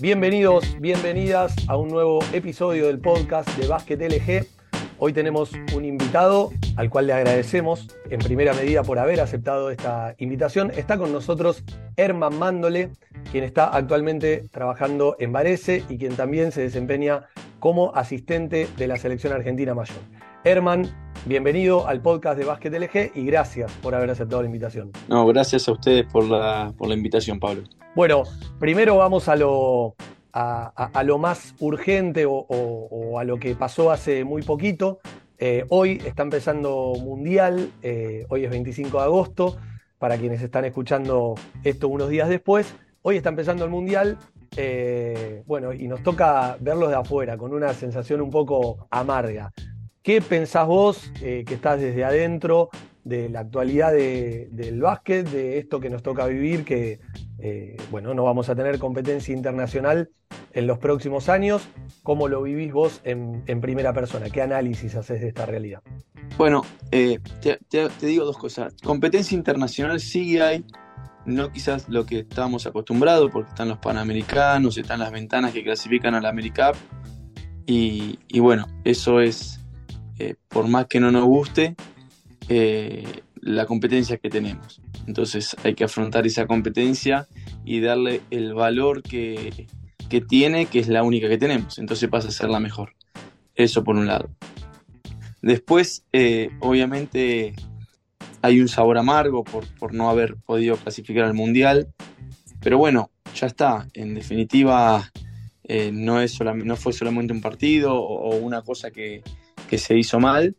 Bienvenidos, bienvenidas a un nuevo episodio del podcast de Básquet LG. Hoy tenemos un invitado al cual le agradecemos en primera medida por haber aceptado esta invitación. Está con nosotros Herman Mándole, quien está actualmente trabajando en Varese y quien también se desempeña como asistente de la selección argentina mayor. Herman, bienvenido al podcast de Básquet LG y gracias por haber aceptado la invitación. No, gracias a ustedes por la, por la invitación, Pablo. Bueno, primero vamos a lo, a, lo más urgente o, a lo que pasó hace muy poquito. Eh, hoy está empezando Mundial, eh, hoy es 25 de agosto, para quienes están escuchando esto unos días después. Hoy está empezando el Mundial, eh, bueno, y nos toca verlos de afuera, con una sensación un poco amarga. ¿Qué pensás vos, que estás desde adentro, de la actualidad del básquet, de esto que nos toca vivir, que eh, bueno, no vamos a tener competencia internacional en los próximos años. ¿Cómo lo vivís vos en, primera persona? ¿Qué análisis haces de esta realidad? Bueno, eh, te, digo dos cosas. Competencia internacional sí hay, no quizás lo que estábamos acostumbrados, porque están los panamericanos, están las ventanas que clasifican a la AmeriCup. Y bueno, eso es, eh, por más que no nos guste, la competencia que tenemos. Entonces hay que afrontar esa competencia y darle el valor que, tiene, que es la única que tenemos. Entonces pasa a ser la mejor. Eso por un lado. Después, eh, obviamente, hay un sabor amargo por, por, no haber podido clasificar al Mundial. Pero bueno, ya está. En definitiva, eh, no, es no fue solamente un partido o, una cosa que, que se hizo mal.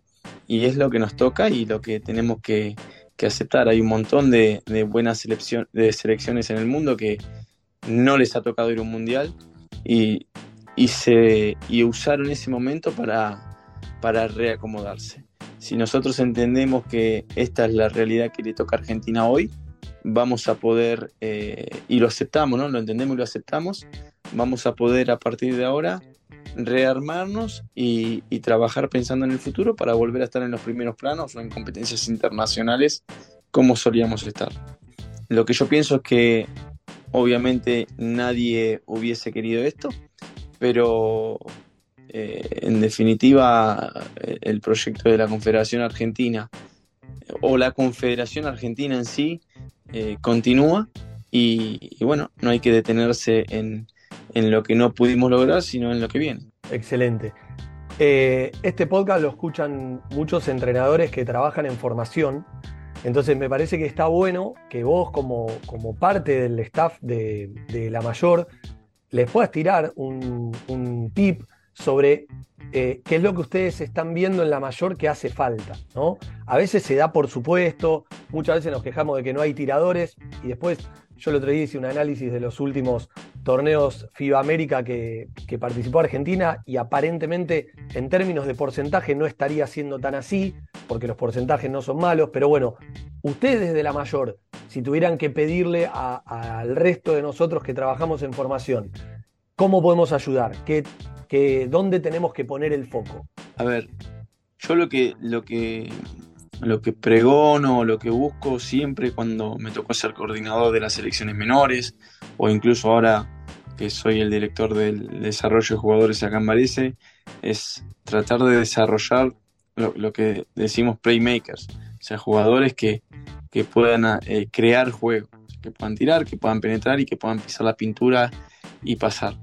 Y es lo que nos toca y lo que tenemos que, que aceptar. Hay un montón de, buenas de selecciones en el mundo que no les ha tocado ir a un mundial y, se, usaron ese momento para, para reacomodarse. Si nosotros entendemos que esta es la realidad que le toca a Argentina hoy, vamos a poder, eh, y lo aceptamos, ¿no? Lo entendemos y lo aceptamos, vamos a poder a partir de ahora rearmarnos y, trabajar pensando en el futuro para volver a estar en los primeros planos o en competencias internacionales como solíamos estar. Lo que yo pienso es que obviamente nadie hubiese querido esto, pero eh, en definitiva el proyecto de la Confederación Argentina o la Confederación Argentina en sí eh, continúa y, bueno, no hay que detenerse en, en lo que no pudimos lograr, sino en lo que viene. Excelente. Eh, este podcast lo escuchan muchos entrenadores que trabajan en formación, entonces me parece que está bueno que vos como, como parte del staff de, la mayor les puedas tirar un, tip sobre eh, qué es lo que ustedes están viendo en la mayor que hace falta. ¿no? A veces se da por supuesto, muchas veces nos quejamos de que no hay tiradores y después yo el otro día hice un análisis de los últimos torneos FIBA América que, participó Argentina y aparentemente en términos de porcentaje no estaría siendo tan así, porque los porcentajes no son malos, pero bueno, ustedes de la mayor, si tuvieran que pedirle al resto de nosotros que trabajamos en formación, ¿cómo podemos ayudar? ¿Qué, dónde tenemos que poner el foco? A ver, yo lo que, lo que lo que pregono, lo que busco siempre cuando me tocó ser coordinador de las selecciones menores o incluso ahora que soy el director del desarrollo de jugadores acá en Varese, es tratar de desarrollar lo, que decimos playmakers, o sea, jugadores que, puedan eh, crear juegos, que puedan tirar, que puedan penetrar y que puedan pisar la pintura y pasar.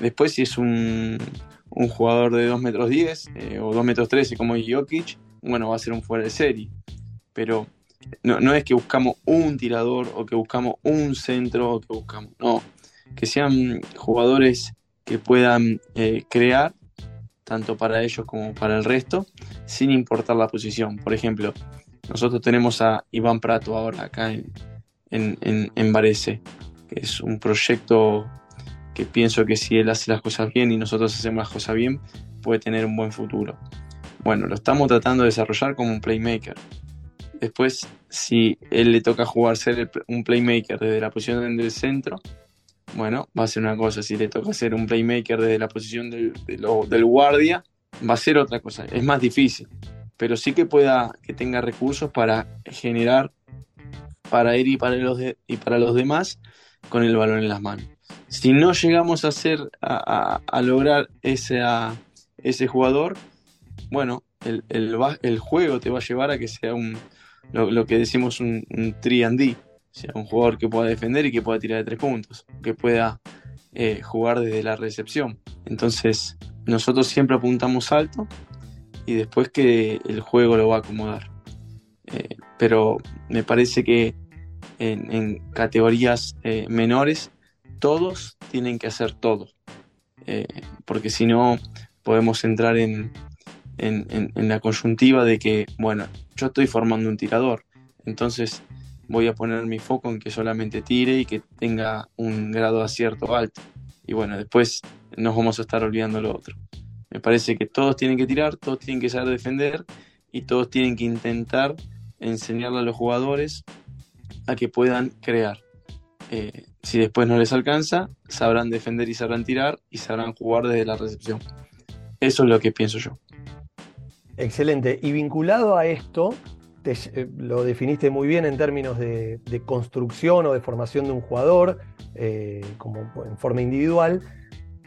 Después, si es un, jugador de 2 metros 10 eh, o 2 metros 13 como es Jokic, bueno, va a ser un fuera de serie. Pero no, es que buscamos un tirador o que buscamos un centro o que buscamos. No, que sean jugadores que puedan eh, crear, tanto para ellos como para el resto, sin importar la posición. Por ejemplo, nosotros tenemos a Iván Prato ahora acá en, en, en Varese, que es un proyecto que pienso que si él hace las cosas bien y nosotros hacemos las cosas bien, puede tener un buen futuro. Bueno, lo estamos tratando de desarrollar como un playmaker. Después, si él le toca jugar ser un playmaker desde la posición del centro, bueno, va a ser una cosa. Si le toca ser un playmaker desde la posición del, del guardia, va a ser otra cosa. Es más difícil, pero sí que pueda, que tenga recursos para generar para él y para los, y para los demás con el balón en las manos. Si no llegamos a hacer, a, lograr ese, ese jugador, bueno, el, el, juego te va a llevar a que sea un, lo, que decimos un, un 3D, sea, un jugador que pueda defender y que pueda tirar de tres puntos, que pueda eh, jugar desde la recepción. Entonces, nosotros siempre apuntamos alto y después que el juego lo va a acomodar. Eh, pero me parece que en, categorías eh, menores todos tienen que hacer todo, porque si no podemos entrar en, en, la coyuntiva de que, bueno, yo estoy formando un tirador, entonces voy a poner mi foco en que solamente tire y que tenga un grado de acierto alto. Y bueno, después nos vamos a estar olvidando lo otro. Me parece que todos tienen que tirar, todos tienen que saber defender y todos tienen que intentar enseñarle a los jugadores a que puedan crear. Eh, si después no les alcanza, sabrán defender y sabrán tirar y sabrán jugar desde la recepción. Eso es lo que pienso yo. Excelente. Y vinculado a esto, eh, lo definiste muy bien en términos de, construcción o de formación de un jugador, eh, como en forma individual,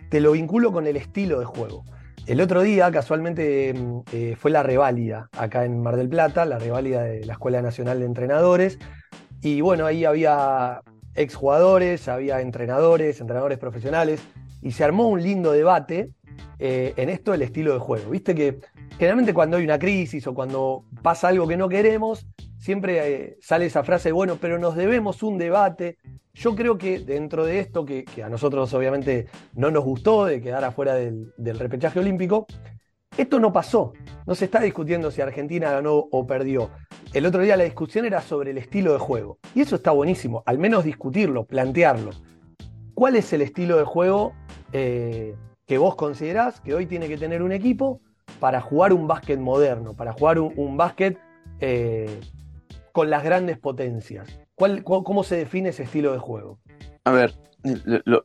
te lo vinculo con el estilo de juego. El otro día, casualmente, mm, eh, fue la reválida acá en Mar del Plata, la reválida de la Escuela Nacional de Entrenadores. Y bueno, ahí había exjugadores, había entrenadores, entrenadores profesionales, y se armó un lindo debate en esto del estilo de juego. Viste que generalmente cuando hay una crisis o cuando pasa algo que no queremos, siempre eh, sale esa frase, bueno, pero nos debemos un debate. Yo creo que dentro de esto, que, a nosotros obviamente no nos gustó de quedar afuera del, repechaje olímpico, esto no pasó. No se está discutiendo si Argentina ganó o perdió. El otro día la discusión era sobre el estilo de juego. Y eso está buenísimo, al menos discutirlo, plantearlo. ¿Cuál es el estilo de juego eh, que vos considerás que hoy tiene que tener un equipo para jugar un básquet moderno, para jugar un, básquet eh, con las grandes potencias? ¿Cómo se define ese estilo de juego? A ver,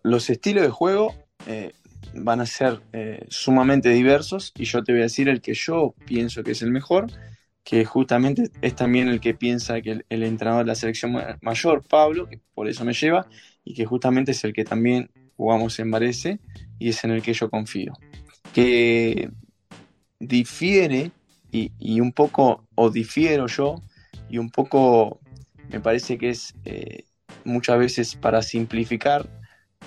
los estilos de juego eh, van a ser eh, sumamente diversos y yo te voy a decir el que yo pienso que es el mejor, que justamente es también el que piensa que el, entrenador de la selección mayor, Pablo, que por eso me lleva, y que justamente es el que también jugamos en Varese y es en el que yo confío. Que difiere y, un poco, o difiero yo, y un poco me parece que es eh, muchas veces para simplificar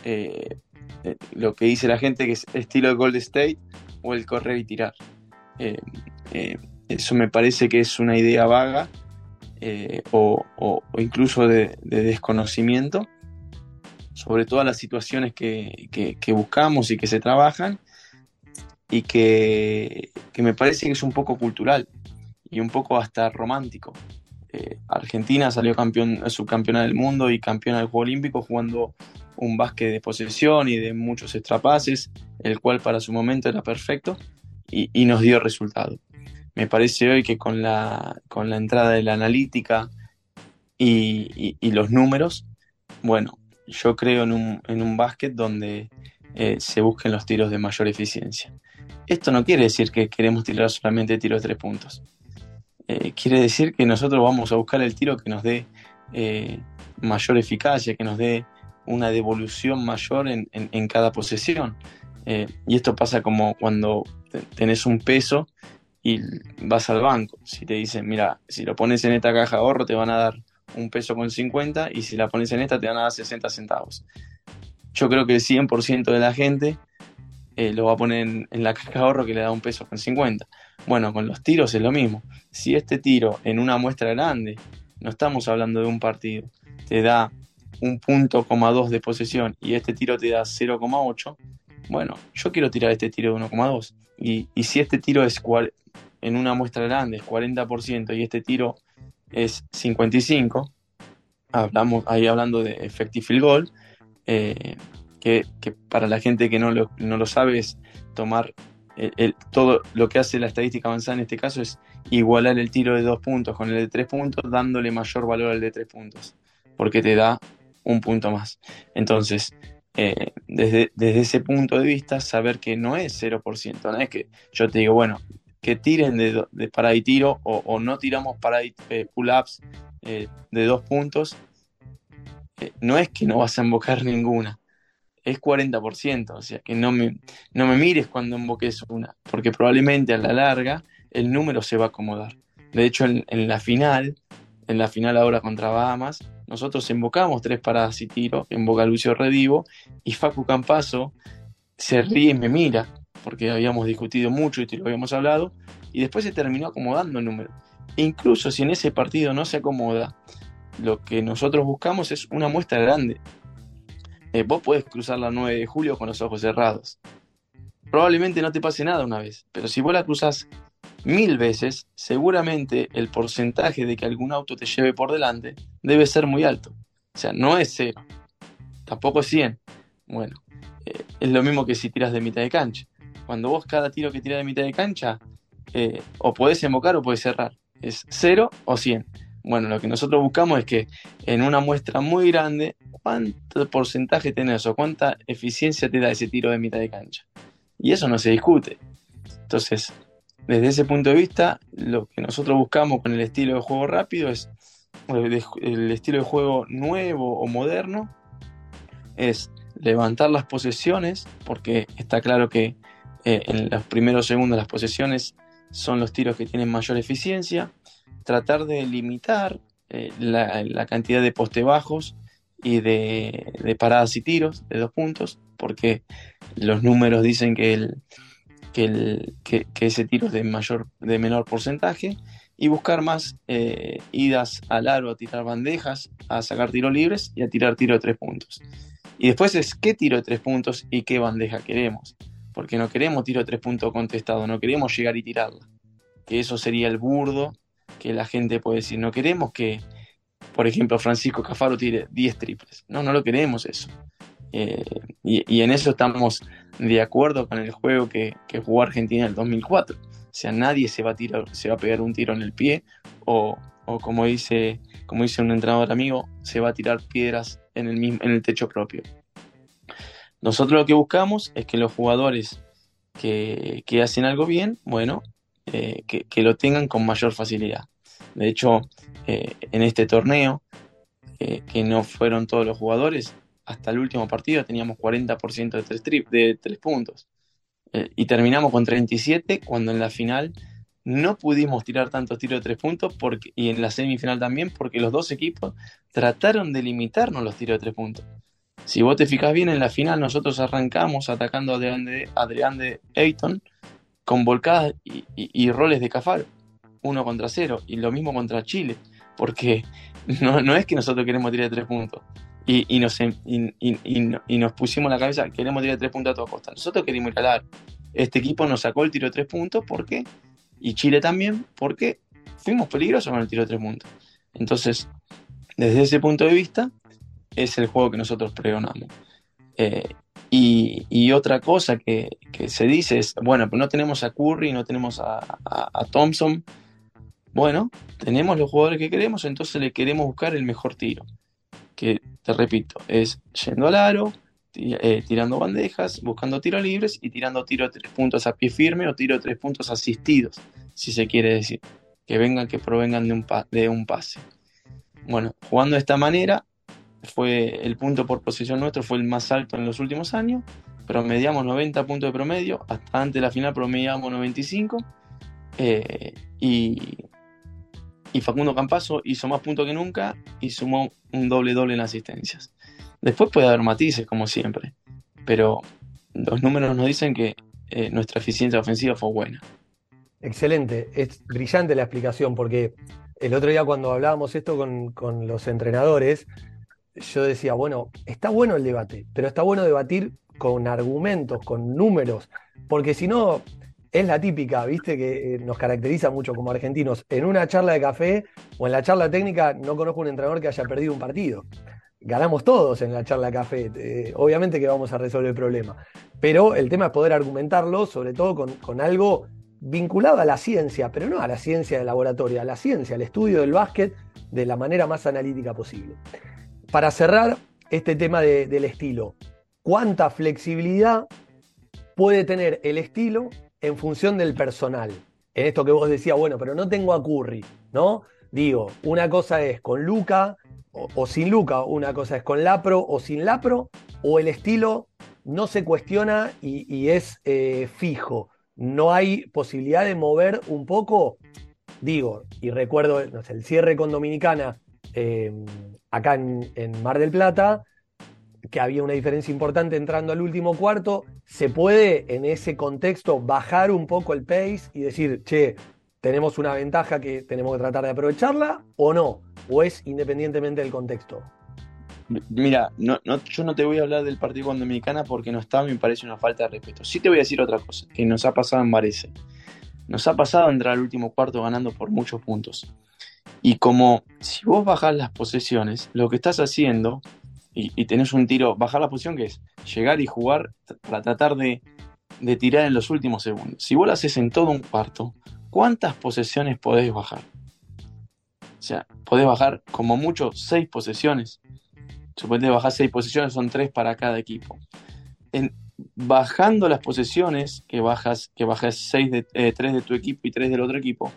eh, eh, lo que dice la gente que es estilo Gold State o el correr y tirar. eso me parece que es una idea vaga o, incluso de, desconocimiento sobre todas las situaciones que, que buscamos y que se trabajan y que, me parece que es un poco cultural y un poco hasta romántico. Eh, Argentina salió campeón, subcampeona del mundo y campeona del Juego Olímpico jugando un básquet de posesión y de muchos extrapases, el cual para su momento era perfecto y, nos dio resultado. Me parece hoy que con la, con la entrada de la analítica y, los números, bueno, yo creo en un, en un básquet donde eh, se busquen los tiros de mayor eficiencia. Esto no quiere decir que queremos tirar solamente tiros de tres puntos. Eh, quiere decir que nosotros vamos a buscar el tiro que nos dé eh, mayor eficacia, que nos dé una devolución mayor en, cada posesión. Eh, y esto pasa como cuando tenés un peso y vas al banco. Si te dicen, mira, si lo pones en esta caja de ahorro te van a dar un peso con 50 y si la pones en esta te van a dar 60 centavos. Yo creo que el 100% de la gente eh, lo va a poner en, la caja de ahorro que le da un peso con 50. Bueno, con los tiros es lo mismo. Si este tiro en una muestra grande, no estamos hablando de un partido, te da un punto coma dos de posesión y este tiro te da 0,8, bueno, yo quiero tirar este tiro de 1,2. Y, y, si este tiro es en una muestra grande es 40% y este tiro es 55, hablamos ahí hablando de effective field goal, eh, que, para la gente que no lo, no lo sabe es tomar el, todo lo que hace la estadística avanzada en este caso es igualar el tiro de dos puntos con el de tres puntos, dándole mayor valor al de tres puntos, porque te da un punto más. Entonces, eh, desde, desde, ese punto de vista, saber que no es 0%, no es que yo te digo, bueno, que tiren de, de para y tiro o, no tiramos para eh, pull-ups eh, de dos puntos, no es que no vas a invocar ninguna, es 40%, o sea que no me, no me mires cuando emboques una, porque probablemente a la larga el número se va a acomodar. De hecho, en, la final, en la final ahora contra Bahamas, nosotros invocamos tres paradas y tiro, invoca Lucio Redivo, y Facu Campazo se ríe y me mira, porque habíamos discutido mucho y te lo habíamos hablado, y después se terminó acomodando el número. E incluso si en ese partido no se acomoda, lo que nosotros buscamos es una muestra grande. Eh, vos podés cruzar la 9 de julio con los ojos cerrados. Probablemente no te pase nada una vez, pero si vos la cruzas mil veces, seguramente el porcentaje de que algún auto te lleve por delante debe ser muy alto. O sea, no es cero, tampoco es 100. Bueno, eh, es lo mismo que si tiras de mitad de cancha. Cuando vos cada tiro que tiras de mitad de cancha, eh, o podés invocar o podés cerrar. Es 0 o 100. Bueno, lo que nosotros buscamos es que en una muestra muy grande, ¿cuánto porcentaje tenés o cuánta eficiencia te da ese tiro de mitad de cancha? Y eso no se discute. Entonces, desde ese punto de vista, lo que nosotros buscamos con el estilo de juego rápido es el estilo de juego nuevo o moderno, es levantar las posesiones, porque está claro que eh, en los primeros segundos las posesiones son los tiros que tienen mayor eficiencia, tratar de limitar eh, la, cantidad de poste bajos y de, paradas y tiros de dos puntos, porque los números dicen que el, que, ese tiro es de, mayor, de menor porcentaje y buscar más eh, idas al aro a tirar bandejas, a sacar tiros libres y a tirar tiro de tres puntos. Y después es qué tiro de tres puntos y qué bandeja queremos. Porque no queremos tiro de tres puntos contestado, no queremos llegar y tirarla. Que eso sería el burdo que la gente puede decir. No queremos que, por ejemplo, Francisco Cafaro tire 10 triples. No, no lo queremos eso. Eh, y, en eso estamos de acuerdo con el juego que, jugó Argentina en el 2004. O sea, nadie se va a, tirar, se va a pegar un tiro en el pie o, como, dice, como dice un entrenador amigo, se va a tirar piedras en el, mismo, en el techo propio. Nosotros lo que buscamos es que los jugadores que, hacen algo bien, bueno, eh, que, lo tengan con mayor facilidad. De hecho, eh, en este torneo, que no fueron todos los jugadores, hasta el último partido teníamos 40% de tres, de tres puntos. Eh, y terminamos con 37 cuando en la final no pudimos tirar tantos tiros de tres puntos y en la semifinal también porque los dos equipos trataron de limitarnos los tiros de tres puntos. Si vos te fijas bien, en la final nosotros arrancamos atacando a Adrián de, Adrián Ayton con volcadas y, roles de Cafaro, uno contra cero, y lo mismo contra Chile, porque no, no es que nosotros queremos tirar de tres puntos, y, nos, y, nos pusimos la cabeza, queremos tirar tres puntos a toda costa. Nosotros queríamos ir Este equipo nos sacó el tiro de tres puntos, ¿por qué? Y Chile también, porque fuimos peligrosos con el tiro de tres puntos. Entonces, desde ese punto de vista, es el juego que nosotros pregonamos. Eh, y, otra cosa que, se dice es, bueno, pues no tenemos a Curry, no tenemos a, a Thompson. Bueno, tenemos los jugadores que queremos, entonces le queremos buscar el mejor tiro que te repito, es yendo al aro, eh, tirando bandejas, buscando tiros libres y tirando tiro tres puntos a pie firme o tiro tres puntos asistidos, si se quiere decir, que vengan, que provengan de un, de un pase. Bueno, jugando de esta manera, fue el punto por posición nuestro fue el más alto en los últimos años, promediamos 90 puntos de promedio, hasta antes de la final promediamos 95, eh, y y Facundo Campazo hizo más puntos que nunca y sumó un doble doble en asistencias. Después puede haber matices, como siempre, pero los números nos dicen que eh, nuestra eficiencia ofensiva fue buena. Excelente, es brillante la explicación, porque el otro día cuando hablábamos esto con, con los entrenadores, yo decía, bueno, está bueno el debate, pero está bueno debatir con argumentos, con números, porque si no, es la típica, viste, que eh, nos caracteriza mucho como argentinos. En una charla de café o en la charla técnica no conozco un entrenador que haya perdido un partido. Ganamos todos en la charla de café. Eh, obviamente que vamos a resolver el problema. Pero el tema es poder argumentarlo, sobre todo con, algo vinculado a la ciencia, pero no a la ciencia de laboratorio, a la ciencia, al estudio del básquet de la manera más analítica posible. Para cerrar este tema del estilo, ¿cuánta flexibilidad puede tener el estilo en función del personal. En esto que vos decías, bueno, pero no tengo a Curry, ¿no? Digo, una cosa es con Luca, o, sin Luca, una cosa es con Lapro o sin Lapro, o el estilo no se cuestiona y, es eh, fijo. No hay posibilidad de mover un poco, digo, y recuerdo el cierre con Dominicana em, acá en, Mar del Plata, que había una diferencia importante entrando al último cuarto, se puede en ese contexto bajar un poco el pace y decir, che, tenemos una ventaja que tenemos que tratar de aprovecharla o no, o es independientemente del contexto. Mira, no, yo no te voy a hablar del partido con Dominicana porque no está, me parece una falta de respeto. Sí te voy a decir otra cosa, que nos ha pasado en Varese. Nos ha pasado entrar al último cuarto ganando por muchos puntos. Y como si vos bajás las posesiones, lo que estás haciendo, y, tenés un tiro, bajar la posición que es llegar y jugar para tratar de, tirar en los últimos segundos. Si vos lo haces en todo un cuarto, ¿cuántas posesiones podés bajar? O sea, podés bajar como mucho seis posesiones. Suponete bajar seis posesiones, son tres para cada equipo. En, bajando las posesiones, que bajas, que bajas seis de, eh, tres de tu equipo y tres del otro equipo,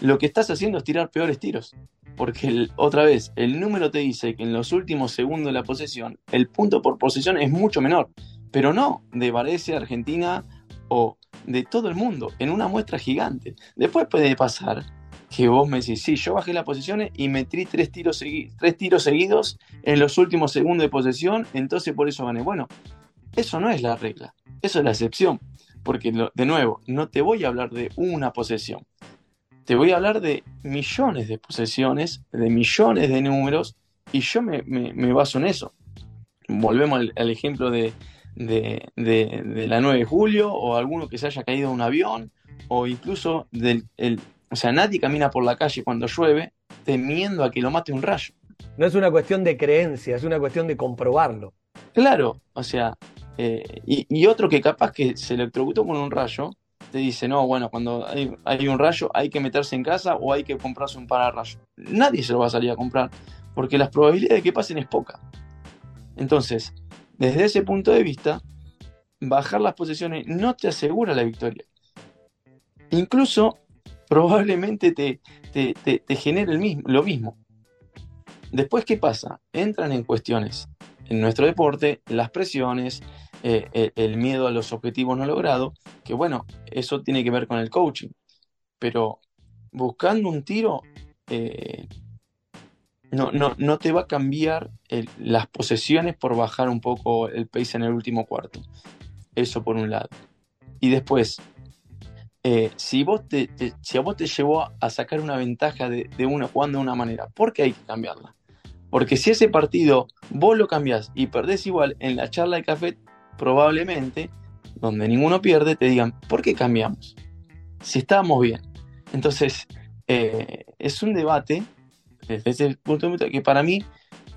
lo que estás haciendo es tirar peores tiros. Porque otra vez, el número te dice que en los últimos segundos de la posesión, el punto por posesión es mucho menor. Pero no de Varese, Argentina o de todo el mundo, en una muestra gigante. Después puede pasar que vos me decís, sí, yo bajé las posiciones y metí tres tiros, tres tiros seguidos en los últimos segundos de posesión, entonces por eso gané. Bueno, eso no es la regla, eso es la excepción, porque de nuevo, no te voy a hablar de una posesión, te voy a hablar de millones de posesiones, de millones de números, y yo me, baso en eso. Volvemos al, ejemplo de, de, de, la 9 de julio, o alguno que se haya caído de un avión, o incluso del el, o sea, nadie camina por la calle cuando llueve temiendo a que lo mate un rayo. No es una cuestión de creencia, es una cuestión de comprobarlo. Claro, o sea, eh, y, otro que capaz que se electrocutó con un rayo, te dice, no, bueno, cuando hay, un rayo hay que meterse en casa o hay que comprarse un pararrayo. Nadie se lo va a salir a comprar, porque las probabilidades de que pasen es poca. Entonces, desde ese punto de vista, bajar las posiciones no te asegura la victoria. Incluso probablemente te, te, genere el mismo, lo mismo. Después, ¿qué pasa? Entran en cuestiones en nuestro deporte las presiones, eh, eh, el miedo a los objetivos no logrados, que bueno, eso tiene que ver con el coaching. Pero buscando un tiro, eh, no, no, no, te va a cambiar las posesiones por bajar un poco el pace en el último cuarto. Eso por un lado. Y después, eh, si, vos te, si a vos te llevó a sacar una ventaja de, una jugando de una manera, ¿por qué hay que cambiarla? Porque si ese partido vos lo cambiás y perdés igual en la charla de café, probablemente, donde ninguno pierde, te digan, ¿por qué cambiamos? Si estábamos bien. Entonces, eh, es un debate, desde el punto de vista que para mí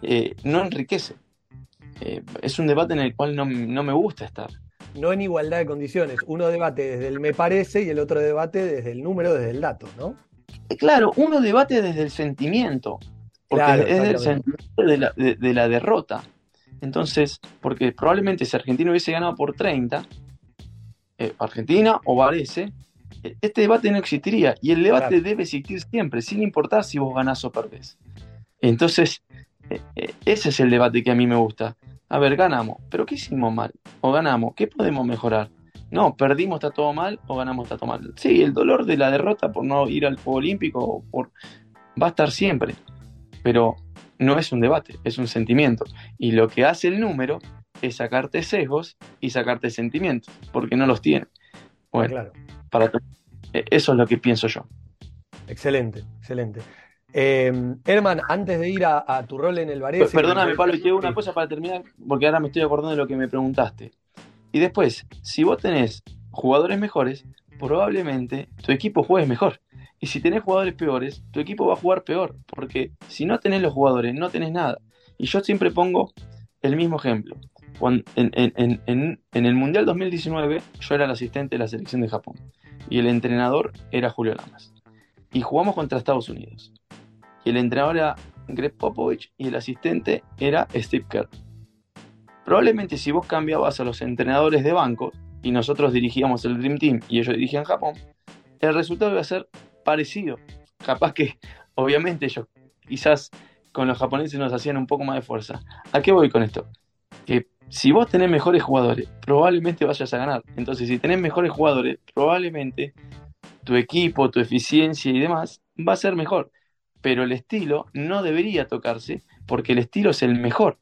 eh, no enriquece. es un debate en el cual no me gusta estar no en igualdad de condiciones. Uno debate desde el me parece y el otro debate desde el número, desde el dato, ¿no? Eh, claro, uno debate desde el sentimiento, porque es el sentimiento de la, derrota. Entonces, porque probablemente si Argentina hubiese ganado por 30, eh, Argentina o Varese, eh, este debate no existiría. Y el debate debe existir siempre, sin importar si vos ganás o perdés. Entonces, ese es el debate que a mí me gusta. A ver, ganamos, pero ¿qué hicimos mal? ¿O ganamos? ¿Qué podemos mejorar? No, perdimos, está todo mal, o ganamos, está todo mal. Sí, el dolor de la derrota por no ir al Juego Olímpico por... va a estar siempre, pero no es un debate, es un sentimiento. Y lo que hace el número es sacarte sesgos y sacarte sentimientos, porque no los tiene. Bueno, claro. para e, eso es lo que pienso yo. Excelente, excelente. Eh, Herman, antes de ir a, tu rol en el Varese. Perdóname, Pablo, y te una cosa para terminar, porque ahora me estoy acordando de lo que me preguntaste. Y después, si vos tenés jugadores mejores, probablemente tu equipo juegue mejor. Y si tenés jugadores peores, tu equipo va a jugar peor. Porque si no tenés los jugadores, no tenés nada. Y yo siempre pongo el mismo ejemplo. En, en, el Mundial 2019 yo era el asistente de la selección de Japón. Y el entrenador era Julio Lamas. Y jugamos contra Estados Unidos y el entrenador era Greg Popovich y el asistente era Steve Kerr. Probablemente si vos cambiabas a los entrenadores de banco y nosotros dirigíamos el Dream Team y ellos dirigían Japón, el resultado iba a ser parecido. Capaz que, obviamente, ellos quizás con los japoneses nos hacían un poco más de fuerza. ¿A qué voy con esto? Que si vos tenés mejores jugadores, probablemente vayas a ganar. Entonces, si tenés mejores jugadores, probablemente tu equipo, tu eficiencia y demás va a ser mejor. Pero el estilo no debería tocarse porque el estilo es el mejor.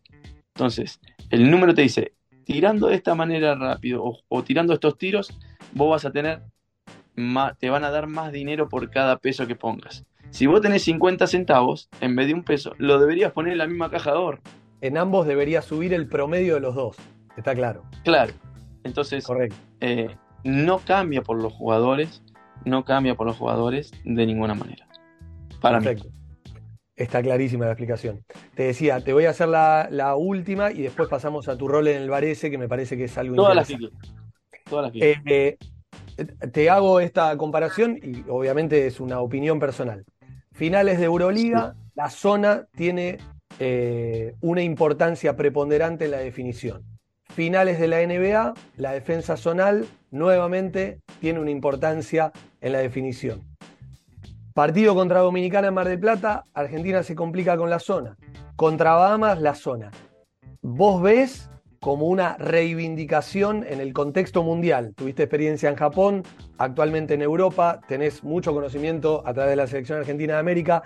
Entonces, el número te dice, tirando de esta manera rápido o, tirando estos tiros, vos vas a tener te van a dar más dinero por cada peso que pongas. Si vos tenés 50 centavos en vez de un peso, lo deberías poner en la misma caja de ahorro. En ambos debería subir el promedio de los dos, está claro. Claro. Entonces, eh, no cambia por los jugadores, no cambia por los jugadores de ninguna manera. Para Perfecto. Está clarísima la explicación. Te decía, te voy a hacer la, última y después pasamos a tu rol en el Varese, que me parece que es algo Todas interesante. Todas las eh, eh, te hago esta comparación y obviamente es una opinión personal. Finales de Euroliga, la zona tiene eh, una importancia preponderante en la definición. Finales de la NBA, la defensa zonal nuevamente tiene una importancia en la definición. Partido contra Dominicana en Mar del Plata, Argentina se complica con la zona. Contra Bahamas, la zona. ¿Vos ves como una reivindicación en el contexto mundial? Tuviste experiencia en Japón, actualmente en Europa, tenés mucho conocimiento a través de la selección argentina de América.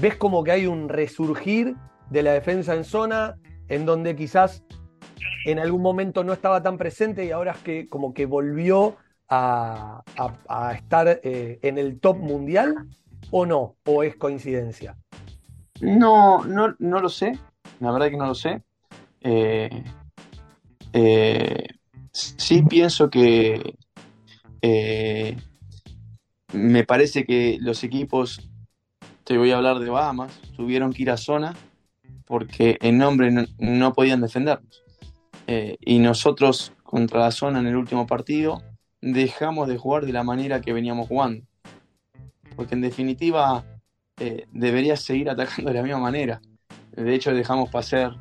¿Ves como que hay un resurgir de la defensa en zona en donde quizás en algún momento no estaba tan presente y ahora es que como que volvió a, estar eh, en el top mundial? o no? ¿O es coincidencia? No, no, no lo sé. La verdad que no lo sé. Eh, eh, sí pienso que eh, me parece que los equipos, te voy a hablar de Bahamas, tuvieron que ir a zona porque en nombre no, podían defendernos. y nosotros contra la zona en el último partido dejamos de jugar de la manera que veníamos jugando porque en definitiva eh, deberías seguir atacando de la misma manera. De hecho, dejamos pasar,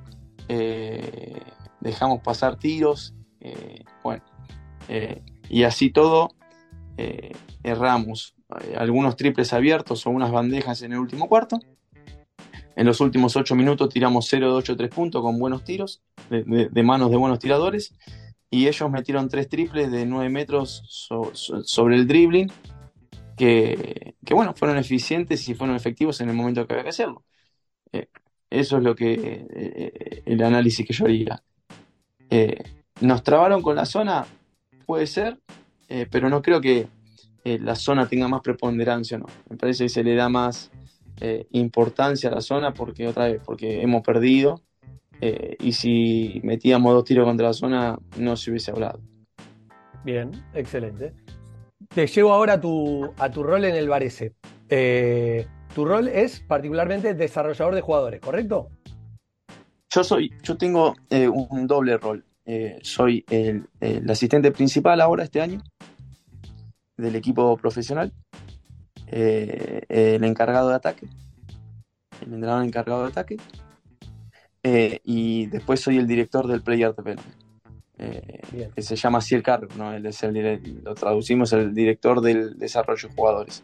eh, dejamos pasar tiros, eh, bueno, y así todo erramos algunos triples abiertos o unas bandejas en el último cuarto. En los últimos ocho minutos tiramos 0 de 8 3 puntos con buenos tiros, de, manos de buenos tiradores. Y ellos metieron tres triples de 9 metros sobre el dribbling que, bueno, fueron eficientes y fueron efectivos en el momento que había que hacerlo. Eh, eso es lo que eh, eh, el análisis que yo haría. ¿Nos trabaron con la zona? Puede ser, pero no creo que la zona tenga más preponderancia, ¿no? Me parece que se le da más importancia a la zona porque otra vez, porque hemos perdido y si metíamos dos tiros contra la zona no se hubiese hablado. Bien, excelente. Te llevo ahora a tu, a tu rol en el Varese. Eh, tu rol es particularmente desarrollador de jugadores, ¿correcto? Yo soy, yo tengo eh, un doble rol. Eh, soy el, asistente principal ahora este año del equipo profesional, el encargado de ataque, el entrenador encargado de ataque, y después soy el director del Player Development eh, que se llama así el cargo, ¿no? lo traducimos el director del desarrollo de jugadores.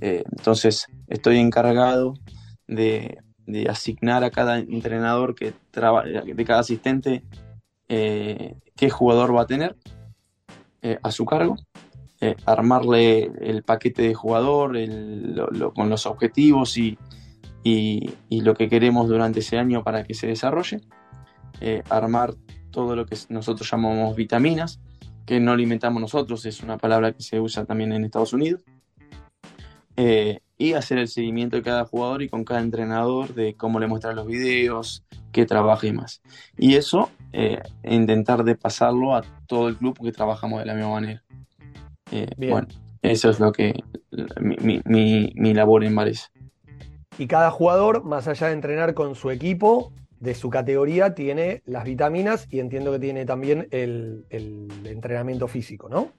Eh, entonces, estoy encargado de, asignar a cada entrenador que de cada asistente eh, qué jugador va a tener a su cargo, armarle el paquete de jugador con los objetivos y, y, lo que queremos durante ese año para que se desarrolle, armar todo lo que nosotros llamamos vitaminas, que no alimentamos nosotros, es una palabra que se usa también en Estados Unidos. Eh, y hacer el seguimiento de cada jugador y con cada entrenador de cómo le muestran los videos, qué trabaja y más. Y eso, eh, intentar de pasarlo a todo el club porque trabajamos de la misma manera. Eh, bueno, eso es lo que mi, mi, mi labor en Vares. Y cada jugador, más allá de entrenar con su equipo, de su categoría tiene las vitaminas y entiendo que tiene también el, entrenamiento físico, ¿no?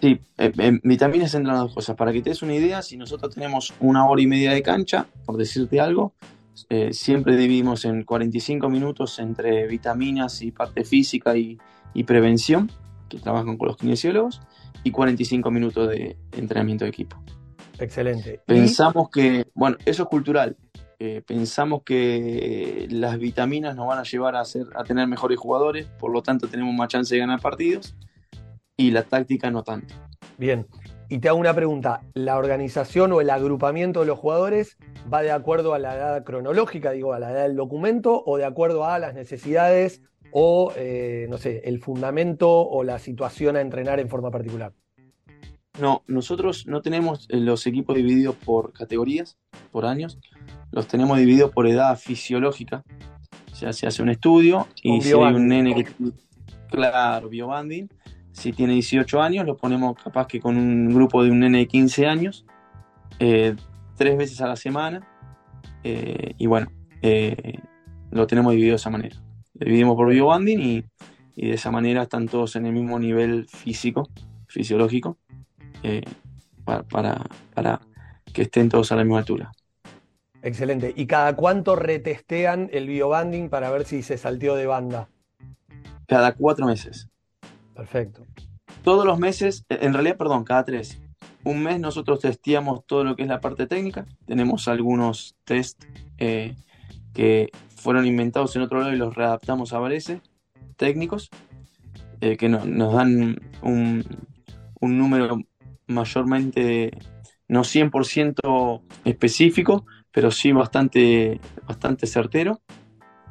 Sí, eh, eh, vitaminas entran dos cosas. Para que te des una idea, si nosotros tenemos una hora y media de cancha, por decirte algo, eh, siempre dividimos en 45 minutos entre vitaminas y parte física y, prevención, que trabajan con los kinesiólogos, y 45 minutos de entrenamiento de equipo. Excelente. Pensamos que, bueno, eso es cultural, Eh, pensamos que las vitaminas nos van a llevar a, ser, a tener mejores jugadores, por lo tanto tenemos más chance de ganar partidos y la táctica no tanto. Bien, y te hago una pregunta, ¿la organización o el agrupamiento de los jugadores va de acuerdo a la edad cronológica, digo, a la edad del documento, o de acuerdo a las necesidades o, eh, no sé, el fundamento o la situación a entrenar en forma particular? No, nosotros no tenemos eh, los equipos divididos por categorías, por años, los tenemos divididos por edad fisiológica. O sea, se hace un estudio y si hay un nene que. Claro, biobanding. Si tiene 18 años, lo ponemos capaz que con un grupo de un nene de 15 años, eh, tres veces a la semana. Eh, y bueno, lo tenemos dividido de esa manera. Lo dividimos por biobanding y, y de esa manera están todos en el mismo nivel físico, fisiológico. Eh, para, para, que estén todos a la misma altura. Excelente. ¿Y cada cuánto retestean el biobanding para ver si se salteó de banda? Cada cuatro meses. Perfecto. Todos los meses, en realidad, perdón, cada tres. Un mes nosotros testeamos todo lo que es la parte técnica. Tenemos algunos test eh, que fueron inventados en otro lado y los readaptamos a Varese, técnicos, eh, que nos dan un, un número mayormente no 100% específico, pero sí bastante, bastante certero.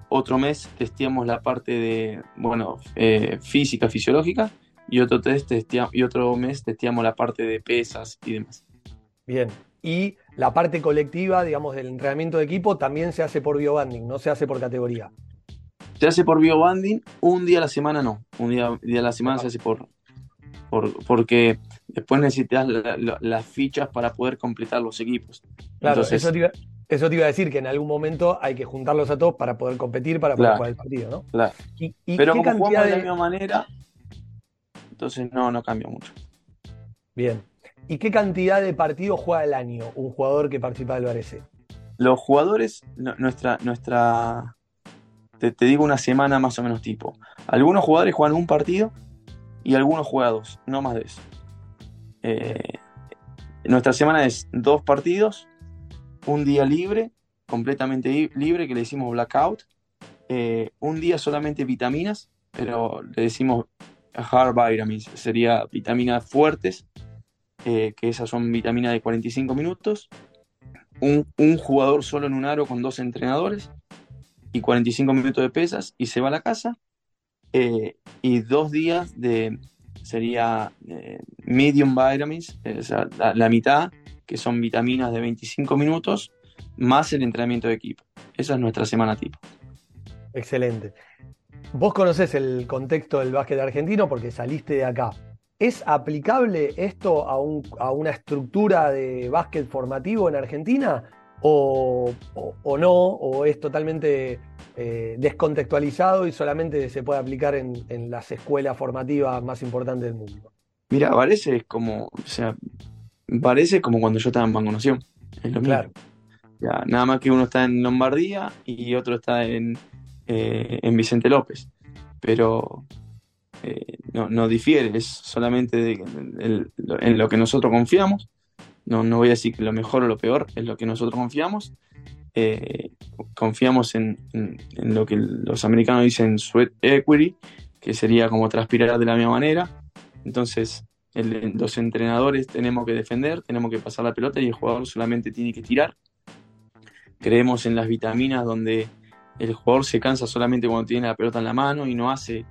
Otro mes testeamos la parte de, bueno, eh, física, fisiológica, y otro, test y otro mes testeamos la parte de pesas y demás. Bien, y la parte colectiva, digamos, del entrenamiento de equipo también se hace por biobanding, no se hace por categoría. Se hace por biobanding, un día a la semana no, un día, día a la semana se hace por, porque después necesitas las fichas para poder completar los equipos. Claro, eso, te iba, a decir que en algún momento hay que juntarlos a todos para poder competir, para poder jugar el partido, ¿no? Claro. Pero como jugamos de la misma manera, entonces no, no cambia mucho. Bien. ¿Y qué cantidad de partidos juega el año un jugador que participa del BRC? Los jugadores, nuestra, nuestra, te, te, digo una semana más o menos tipo. Algunos jugadores juegan un partido y algunos jugados, no más de eso. Eh, nuestra semana es dos partidos, un día libre, completamente libre, que le decimos blackout, eh, un día solamente vitaminas, pero le decimos hard vitamins, sería vitaminas fuertes, eh, que esas son vitaminas de 45 minutos, un, jugador solo en un aro con dos entrenadores y 45 minutos de pesas y se va a la casa, eh, y dos días de, sería medium vitamins, la, mitad, que son vitaminas de 25 minutos, más el entrenamiento de equipo. Esa es nuestra semana tipo. Excelente. Vos conocés el contexto del básquet argentino porque saliste de acá. ¿Es aplicable esto a, un, a una estructura de básquet formativo en Argentina? ¿O, o no? ¿O es totalmente eh, descontextualizado y solamente se puede aplicar en, las escuelas formativas más importantes del mundo. Mira, parece como, o sea, parece como cuando yo estaba en Banco Es lo claro. Ya, nada más que uno está en Lombardía y otro está en, eh, en Vicente López. Pero eh, no, difiere, es solamente en lo que nosotros confiamos. No, no voy a decir que lo mejor o lo peor, es lo que nosotros confiamos eh, confiamos en, lo que los americanos dicen sweat equity, que sería como transpirar de la misma manera. Entonces, los entrenadores tenemos que defender, tenemos que pasar la pelota y el jugador solamente tiene que tirar. Creemos en las vitaminas donde el jugador se cansa solamente cuando tiene la pelota en la mano y no hace.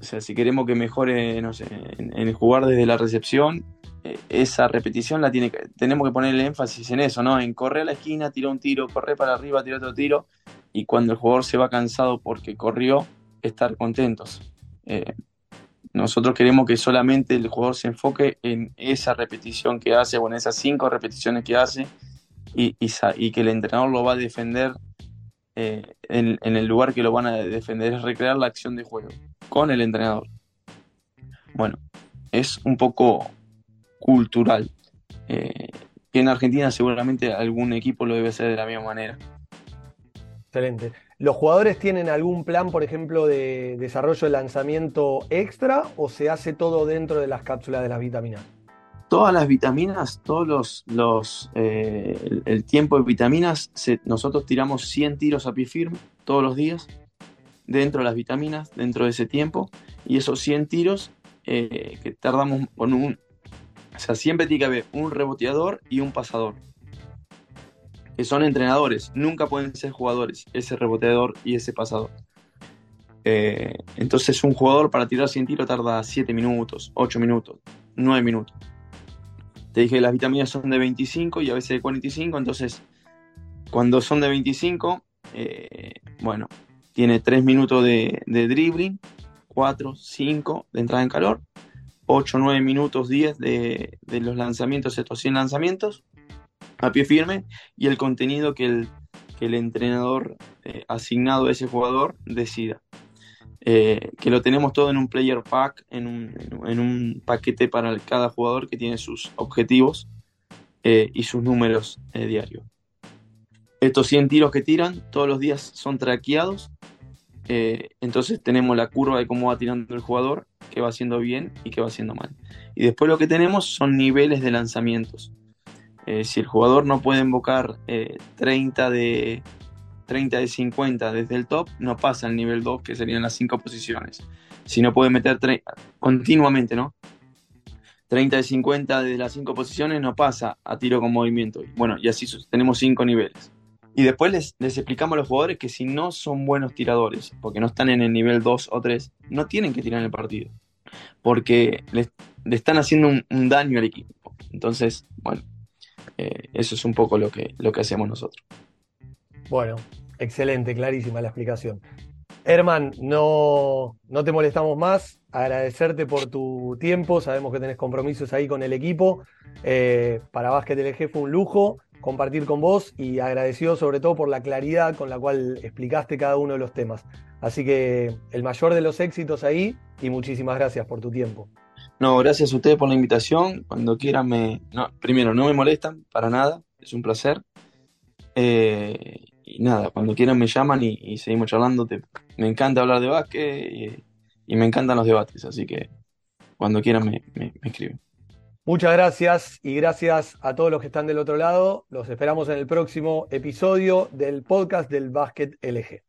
O sea, si queremos que mejore, no sé, en jugar desde la recepción, esa repetición la tiene que, tenemos que ponerle énfasis en eso, ¿no? En correr a la esquina, tirar un tiro, correr para arriba, tirar otro tiro, y cuando el jugador se va cansado porque corrió, estar contentos. Eh, nosotros queremos que solamente el jugador se enfoque en esa repetición que hace, o en esas cinco repeticiones que hace, y, que el entrenador lo va a defender eh, en, el lugar que lo van a defender, es recrear la acción de juego con el entrenador. Bueno, es un poco cultural. Eh, que en Argentina seguramente algún equipo lo debe hacer de la misma manera. Excelente. ¿Los jugadores tienen algún plan, por ejemplo, de desarrollo de lanzamiento extra o se hace todo dentro de las cápsulas de las vitaminas? todas las vitaminas, todos los, los eh, el, tiempo de vitaminas, nosotros tiramos 100 tiros a pie firme todos los días dentro de las vitaminas, dentro de ese tiempo, y esos 100 tiros eh, que tardamos con un, o sea, siempre tiene que haber un reboteador y un pasador, son entrenadores, nunca pueden ser jugadores, ese reboteador y ese pasador. Eh, entonces un jugador para tirar 100 tiros tarda 7 minutos, 8 minutos, 9 minutos. Te dije las vitaminas son de 25 y a veces de 45, entonces cuando son de 25, eh, bueno, tiene 3 minutos de, dribbling, 4, 5 de entrada en calor, 8, 9 minutos, 10 de, los lanzamientos, estos 100 lanzamientos, a pie firme, y el contenido que el, el entrenador eh, asignado a ese jugador decida. Eh, que lo tenemos todo en un player pack, en un, paquete para cada jugador que tiene sus objetivos eh, y sus números diarios. Estos 100 tiros que tiran todos los días son traqueados, entonces tenemos la curva de cómo va tirando el jugador, qué va haciendo bien y qué va haciendo mal. Y después lo que tenemos son niveles de lanzamientos. Si el jugador no puede invocar 30 de 30 de 50 desde el top, no pasa al nivel 2, que serían las 5 posiciones. Si no puede meter continuamente, ¿no? 30 de 50 desde las 5 posiciones no pasa a tiro con movimiento. Bueno, y así tenemos 5 niveles. Y después les, les, explicamos a los jugadores que si no son buenos tiradores, porque no están en el nivel 2 o 3, no tienen que tirar en el partido. Porque le están haciendo un, daño al equipo. Entonces, bueno, eh, eso es un poco lo que, lo que hacemos nosotros. Bueno, excelente, clarísima la explicación. Herman, no, no te molestamos más. Agradecerte por tu tiempo. Sabemos que tenés compromisos ahí con el equipo. Eh, para Básquet LG fue un lujo compartir con vos y agradecido sobre todo por la claridad con la cual explicaste cada uno de los temas. Así que el mayor de los éxitos ahí y muchísimas gracias por tu tiempo. No, gracias a ustedes por la invitación. Cuando quieran me... No, primero, no me molestan para nada. Es un placer. Eh, y nada, cuando quieran me llaman y, seguimos charlando. me encanta hablar de básquet y, me encantan los debates, así que cuando quieran me, me escriben. Muchas gracias y gracias a todos los que están del otro lado. Los esperamos en el próximo episodio del podcast del Básquet LG.